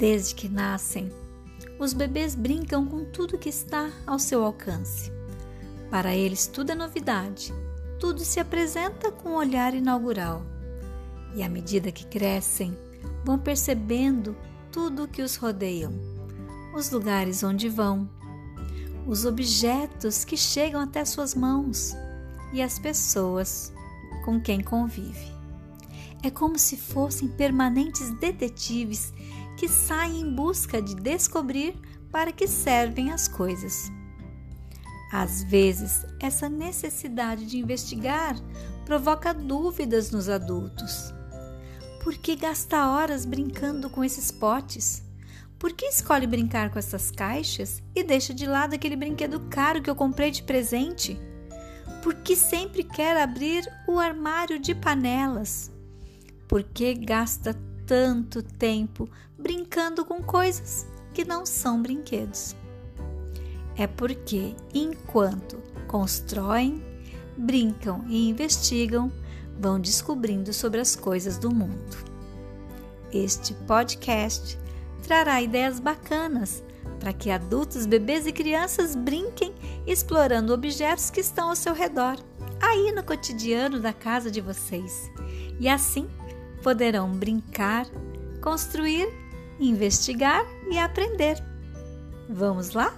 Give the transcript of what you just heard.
Desde que nascem, os bebês brincam com tudo que está ao seu alcance. Para eles, tudo é novidade, tudo se apresenta com um olhar inaugural. E à medida que crescem, vão percebendo tudo o que os rodeiam, os lugares onde vão, os objetos que chegam até suas mãos e as pessoas com quem convive. É como se fossem permanentes detetives que saem em busca de descobrir para que servem as coisas. Às vezes, essa necessidade de investigar provoca dúvidas nos adultos. Por que gasta horas brincando com esses potes? Por que escolhe brincar com essas caixas e deixa de lado aquele brinquedo caro que eu comprei de presente? Por que sempre quer abrir o armário de panelas? Por que gasta tanto tempo brincando com coisas que não são brinquedos? É porque, enquanto constroem, brincam e investigam, vão descobrindo sobre as coisas do mundo. Este podcast trará ideias bacanas para que adultos, bebês e crianças brinquem explorando objetos que estão ao seu redor, aí no cotidiano da casa de vocês. E assim poderão brincar, construir, investigar e aprender. Vamos lá?